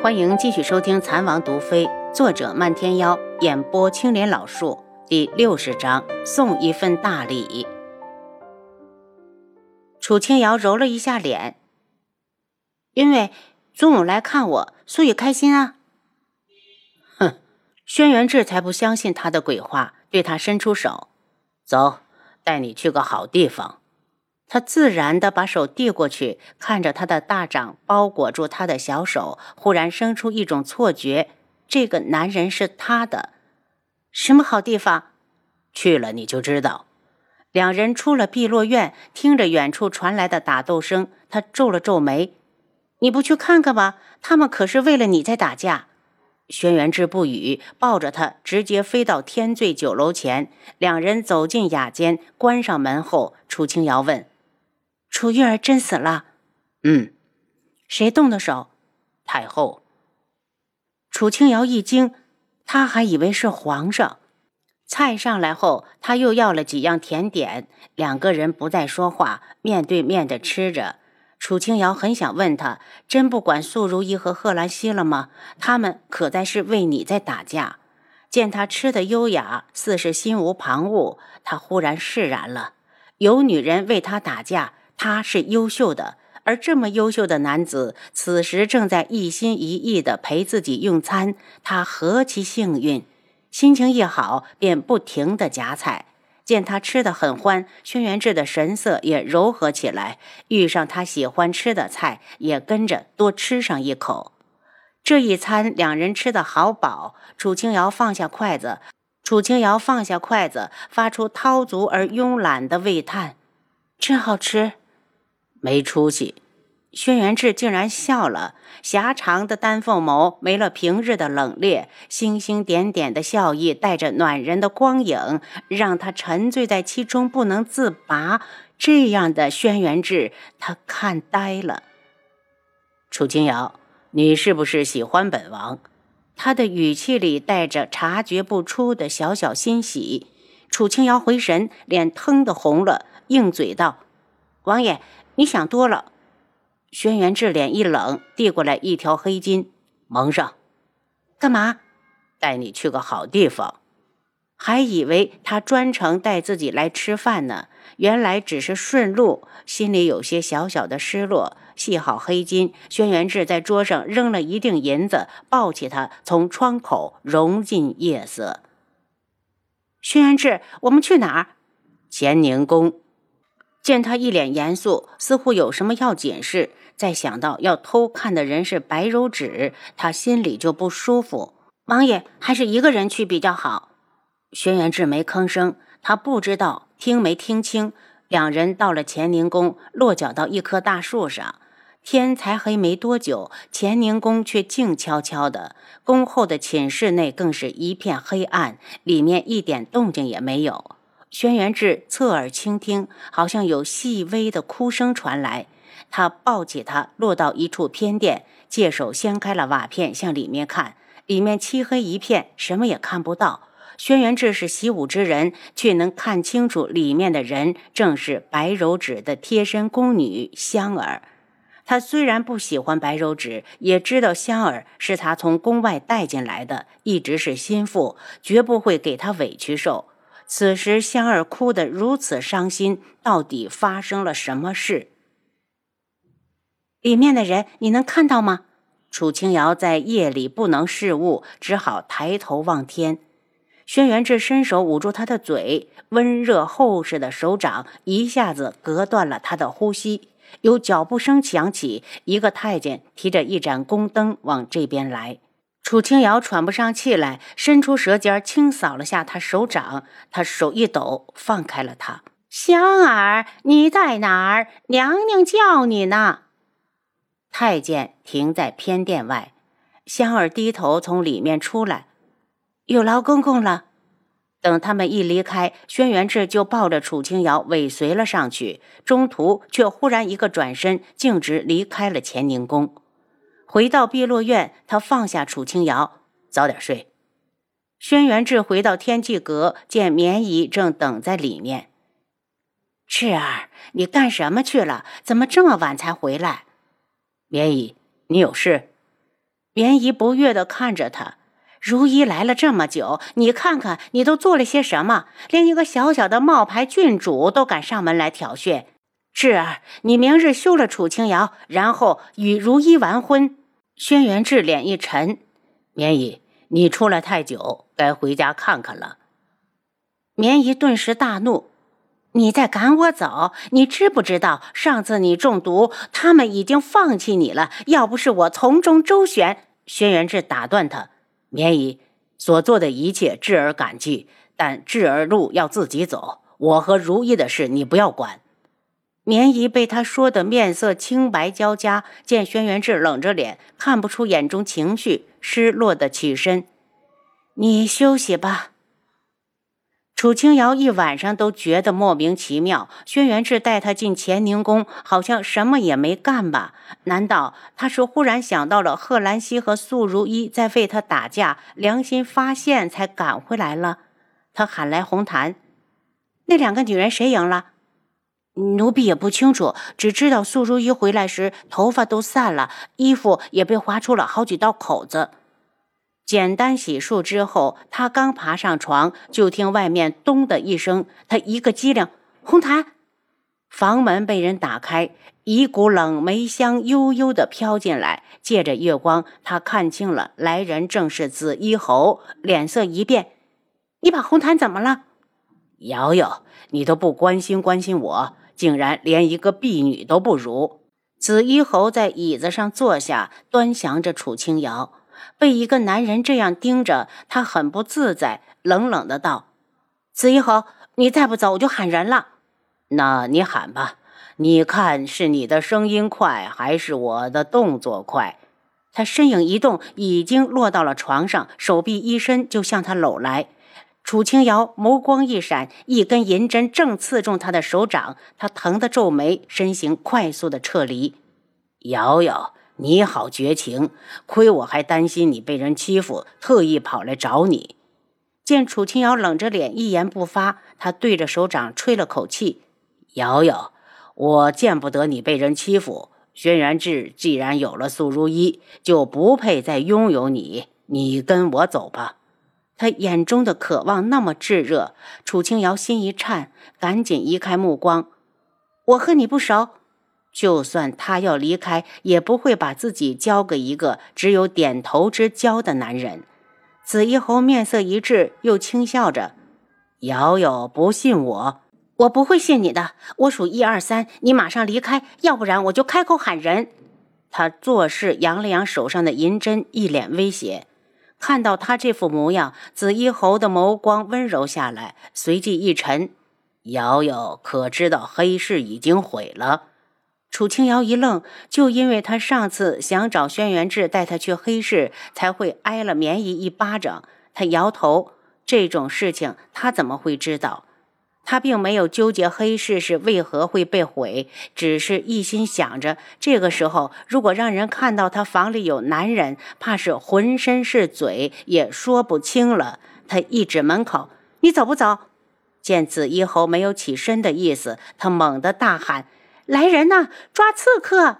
欢迎继续收听《残王毒妃》，作者漫天妖，演播青莲老树，第六十章送一份大礼。楚清瑶揉了一下脸，因为祖母来看我，所以开心啊。哼，轩辕志才不相信他的鬼话，对他伸出手，走，带你去个好地方。他自然地把手递过去，看着他的大掌包裹住他的小手，忽然生出一种错觉：这个男人是他的。什么好地方？去了你就知道。两人出了碧落院，听着远处传来的打斗声，他皱了皱眉：“你不去看看吗？他们可是为了你在打架。”轩辕志不语，抱着他直接飞到天醉酒楼前。两人走进雅间，关上门后，楚清瑶问。楚玉儿真死了，嗯，谁动的手？太后。楚清瑶一惊，他还以为是皇上。菜上来后，他又要了几样甜点，两个人不再说话，面对面的吃着。楚清瑶很想问他，真不管素如意和贺兰溪了吗？他们可在是为你在打架。见他吃的优雅，似是心无旁骛，他忽然释然了。有女人为他打架。他是优秀的，而这么优秀的男子，此时正在一心一意地陪自己用餐，他何其幸运！心情一好，便不停地夹菜。见他吃得很欢，轩辕志的神色也柔和起来，遇上他喜欢吃的菜，也跟着多吃上一口。这一餐，两人吃得好饱。楚清瑶放下筷子，楚清瑶放下筷子，发出滔足而慵懒的喟叹：“真好吃。”没出息，轩辕志竟然笑了，狭长的丹凤眸没了平日的冷冽，星星点点的笑意带着暖人的光影，让他沉醉在其中不能自拔。这样的轩辕志，他看呆了。楚清瑶，你是不是喜欢本王？他的语气里带着察觉不出的小小欣喜。楚清瑶回神，脸腾的红了，硬嘴道：“王爷。”你想多了，轩辕志脸一冷，递过来一条黑巾，蒙上。干嘛？带你去个好地方。还以为他专程带自己来吃饭呢，原来只是顺路，心里有些小小的失落。系好黑巾，轩辕志在桌上扔了一锭银子，抱起他，从窗口融进夜色。轩辕志，我们去哪儿？乾宁宫。见他一脸严肃，似乎有什么要紧事。再想到要偷看的人是白柔芷，他心里就不舒服。王爷还是一个人去比较好。轩辕志没吭声，他不知道听没听清。两人到了乾宁宫，落脚到一棵大树上。天才黑没多久，乾宁宫却静悄悄的。宫后的寝室内更是一片黑暗，里面一点动静也没有。轩辕志侧耳倾听，好像有细微的哭声传来。他抱起他，落到一处偏殿，借手掀开了瓦片，向里面看。里面漆黑一片，什么也看不到。轩辕志是习武之人，却能看清楚里面的人，正是白柔芷的贴身宫女香儿。他虽然不喜欢白柔芷，也知道香儿是他从宫外带进来的，一直是心腹，绝不会给他委屈受。此时，香儿哭得如此伤心，到底发生了什么事？里面的人你能看到吗？楚清瑶在夜里不能视物，只好抬头望天。轩辕志伸手捂住他的嘴，温热厚实的手掌一下子隔断了他的呼吸。有脚步声响起，一个太监提着一盏宫灯往这边来。楚清瑶喘不上气来，伸出舌尖轻扫了下他手掌，他手一抖，放开了他。香儿，你在哪儿？娘娘叫你呢。太监停在偏殿外，香儿低头从里面出来，有劳公公了。等他们一离开，轩辕志就抱着楚清瑶尾随了上去，中途却忽然一个转身，径直离开了乾宁宫。回到碧落院，他放下楚清瑶，早点睡。轩辕志回到天际阁，见绵姨正等在里面。志儿，你干什么去了？怎么这么晚才回来？绵姨，你有事？棉姨不悦地看着他。如一来了这么久，你看看你都做了些什么？连一个小小的冒牌郡主都敢上门来挑衅。智儿，你明日休了楚清瑶，然后与如一完婚。轩辕志脸一沉，绵姨，你出来太久，该回家看看了。绵姨顿时大怒：“你在赶我走？你知不知道上次你中毒，他们已经放弃你了？要不是我从中周旋……”轩辕志打断他。绵姨所做的一切，智儿感激，但智儿路要自己走。我和如意的事，你不要管。绵姨被他说的面色青白交加，见轩辕志冷着脸，看不出眼中情绪，失落的起身：“你休息吧。”楚清瑶一晚上都觉得莫名其妙。轩辕志带他进乾宁宫，好像什么也没干吧？难道他是忽然想到了贺兰溪和素如一在为他打架，良心发现才赶回来了？他喊来红檀：“那两个女人谁赢了？”奴婢也不清楚，只知道素如一回来时头发都散了，衣服也被划出了好几道口子。简单洗漱之后，他刚爬上床，就听外面“咚”的一声，他一个机灵，红檀，房门被人打开，一股冷梅香悠悠的飘进来。借着月光，他看清了来人正是紫衣侯，脸色一变：“你把红檀怎么了？”瑶瑶，你都不关心关心我，竟然连一个婢女都不如。紫衣侯在椅子上坐下，端详着楚清瑶。被一个男人这样盯着，他很不自在，冷冷的道：“紫衣侯，你再不走，我就喊人了。”那你喊吧，你看是你的声音快，还是我的动作快？他身影一动，已经落到了床上，手臂一伸就向他搂来。楚清瑶眸光一闪，一根银针正刺中他的手掌，他疼得皱眉，身形快速的撤离。瑶瑶。你好绝情，亏我还担心你被人欺负，特意跑来找你。见楚清瑶冷着脸，一言不发，他对着手掌吹了口气：“瑶瑶，我见不得你被人欺负。轩辕志既然有了素如一，就不配再拥有你。你跟我走吧。”他眼中的渴望那么炙热，楚清瑶心一颤，赶紧移开目光：“我和你不熟。”就算他要离开，也不会把自己交给一个只有点头之交的男人。紫衣侯面色一滞，又轻笑着：“瑶瑶不信我，我不会信你的。我数一二三，你马上离开，要不然我就开口喊人。”他做事扬了扬手上的银针，一脸威胁。看到他这副模样，紫衣侯的眸光温柔下来，随即一沉：“瑶瑶可知道黑市已经毁了？”楚清瑶一愣，就因为他上次想找轩辕志带他去黑市，才会挨了绵姨一巴掌。他摇头，这种事情他怎么会知道？他并没有纠结黑市是为何会被毁，只是一心想着，这个时候如果让人看到他房里有男人，怕是浑身是嘴也说不清了。他一指门口：“你走不走？”见紫衣侯没有起身的意思，他猛地大喊。来人呐！抓刺客！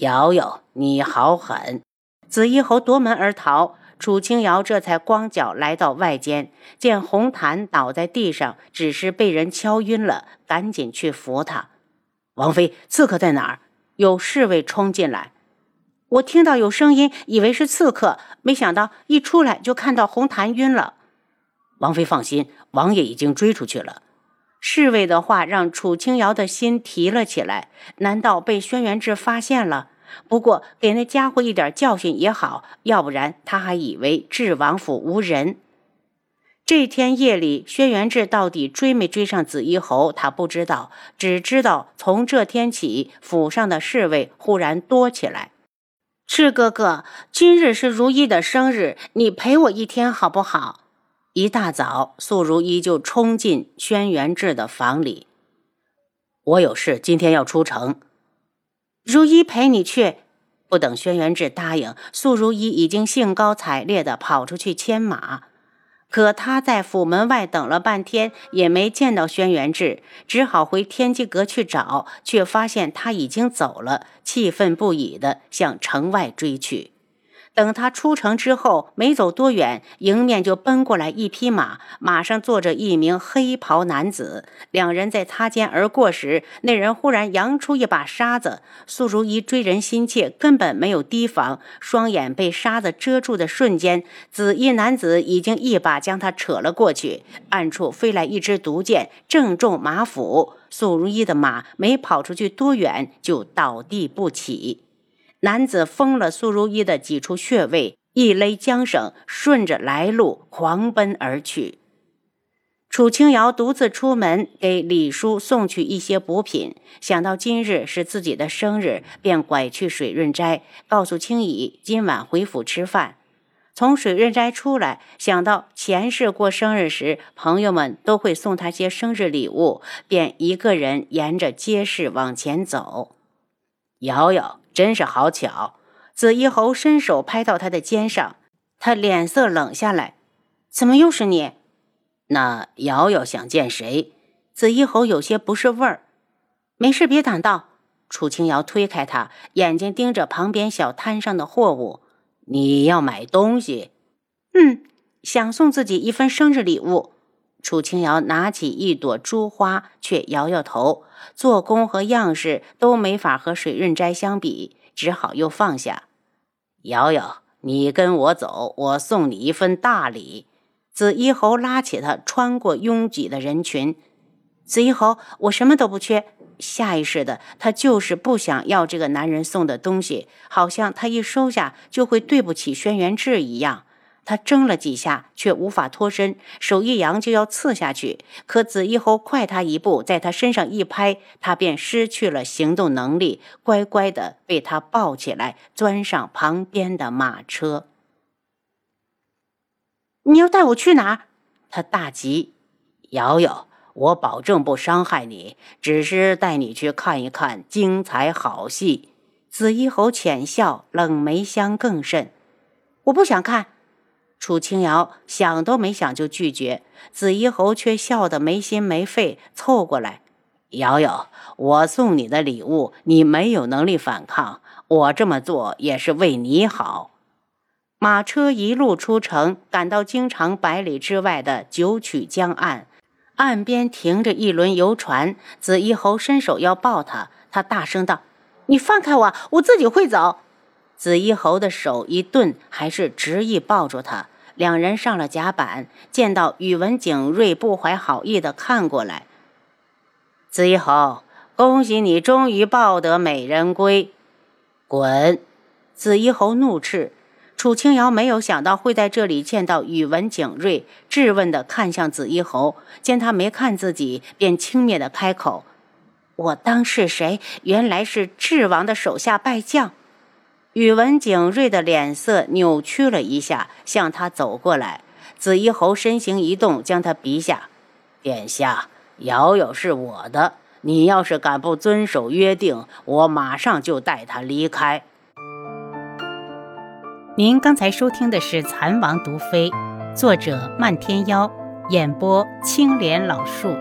瑶瑶，你好狠！紫衣侯夺门而逃。楚清瑶这才光脚来到外间，见红檀倒在地上，只是被人敲晕了，赶紧去扶他。王妃，刺客在哪儿？有侍卫冲进来，我听到有声音，以为是刺客，没想到一出来就看到红檀晕了。王妃放心，王爷已经追出去了。侍卫的话让楚清瑶的心提了起来，难道被轩辕志发现了？不过给那家伙一点教训也好，要不然他还以为智王府无人。这天夜里，轩辕志到底追没追上紫衣侯，他不知道，只知道从这天起，府上的侍卫忽然多起来。赤哥哥，今日是如意的生日，你陪我一天好不好？一大早，素如一就冲进轩辕志的房里。我有事，今天要出城。如一陪你去。不等轩辕志答应，素如一已经兴高采烈地跑出去牵马。可他在府门外等了半天，也没见到轩辕志，只好回天机阁去找，却发现他已经走了，气愤不已的向城外追去。等他出城之后，没走多远，迎面就奔过来一匹马，马上坐着一名黑袍男子。两人在擦肩而过时，那人忽然扬出一把沙子。苏如意追人心切，根本没有提防，双眼被沙子遮住的瞬间，紫衣男子已经一把将他扯了过去。暗处飞来一支毒箭，正中马腹。苏如意的马没跑出去多远，就倒地不起。男子封了苏如意的几处穴位，一勒缰绳，顺着来路狂奔而去。楚清瑶独自出门给李叔送去一些补品，想到今日是自己的生日，便拐去水润斋，告诉青姨今晚回府吃饭。从水润斋出来，想到前世过生日时朋友们都会送他些生日礼物，便一个人沿着街市往前走。瑶瑶。真是好巧！紫衣侯伸手拍到他的肩上，他脸色冷下来。怎么又是你？那瑶瑶想见谁？紫衣侯有些不是味儿。没事，别挡道。楚清瑶推开他，眼睛盯着旁边小摊上的货物。你要买东西？嗯，想送自己一份生日礼物。楚清瑶拿起一朵珠花，却摇摇头，做工和样式都没法和水润斋相比，只好又放下。瑶瑶，你跟我走，我送你一份大礼。紫衣侯拉起他，穿过拥挤的人群。紫衣侯，我什么都不缺。下意识的，他就是不想要这个男人送的东西，好像他一收下就会对不起轩辕志一样。他挣了几下，却无法脱身，手一扬就要刺下去。可紫衣侯快他一步，在他身上一拍，他便失去了行动能力，乖乖的被他抱起来，钻上旁边的马车。你要带我去哪儿？他大急。瑶瑶，我保证不伤害你，只是带你去看一看精彩好戏。紫衣侯浅笑，冷眉相更甚。我不想看。楚清瑶想都没想就拒绝，紫衣侯却笑得没心没肺，凑过来：“瑶瑶，我送你的礼物，你没有能力反抗，我这么做也是为你好。”马车一路出城，赶到京城百里之外的九曲江岸，岸边停着一轮游船。紫衣侯伸手要抱他，他大声道：“你放开我，我自己会走。”紫衣侯的手一顿，还是执意抱住他。两人上了甲板，见到宇文景睿不怀好意的看过来。紫衣侯，恭喜你终于抱得美人归！滚！紫衣侯怒斥。楚清瑶没有想到会在这里见到宇文景睿，质问的看向紫衣侯，见他没看自己，便轻蔑的开口：“我当是谁？原来是智王的手下败将。”宇文景睿的脸色扭曲了一下，向他走过来。紫衣侯身形一动，将他逼下。殿下，瑶瑶是我的，你要是敢不遵守约定，我马上就带她离开。您刚才收听的是《蚕王毒妃》，作者漫天妖，演播青莲老树。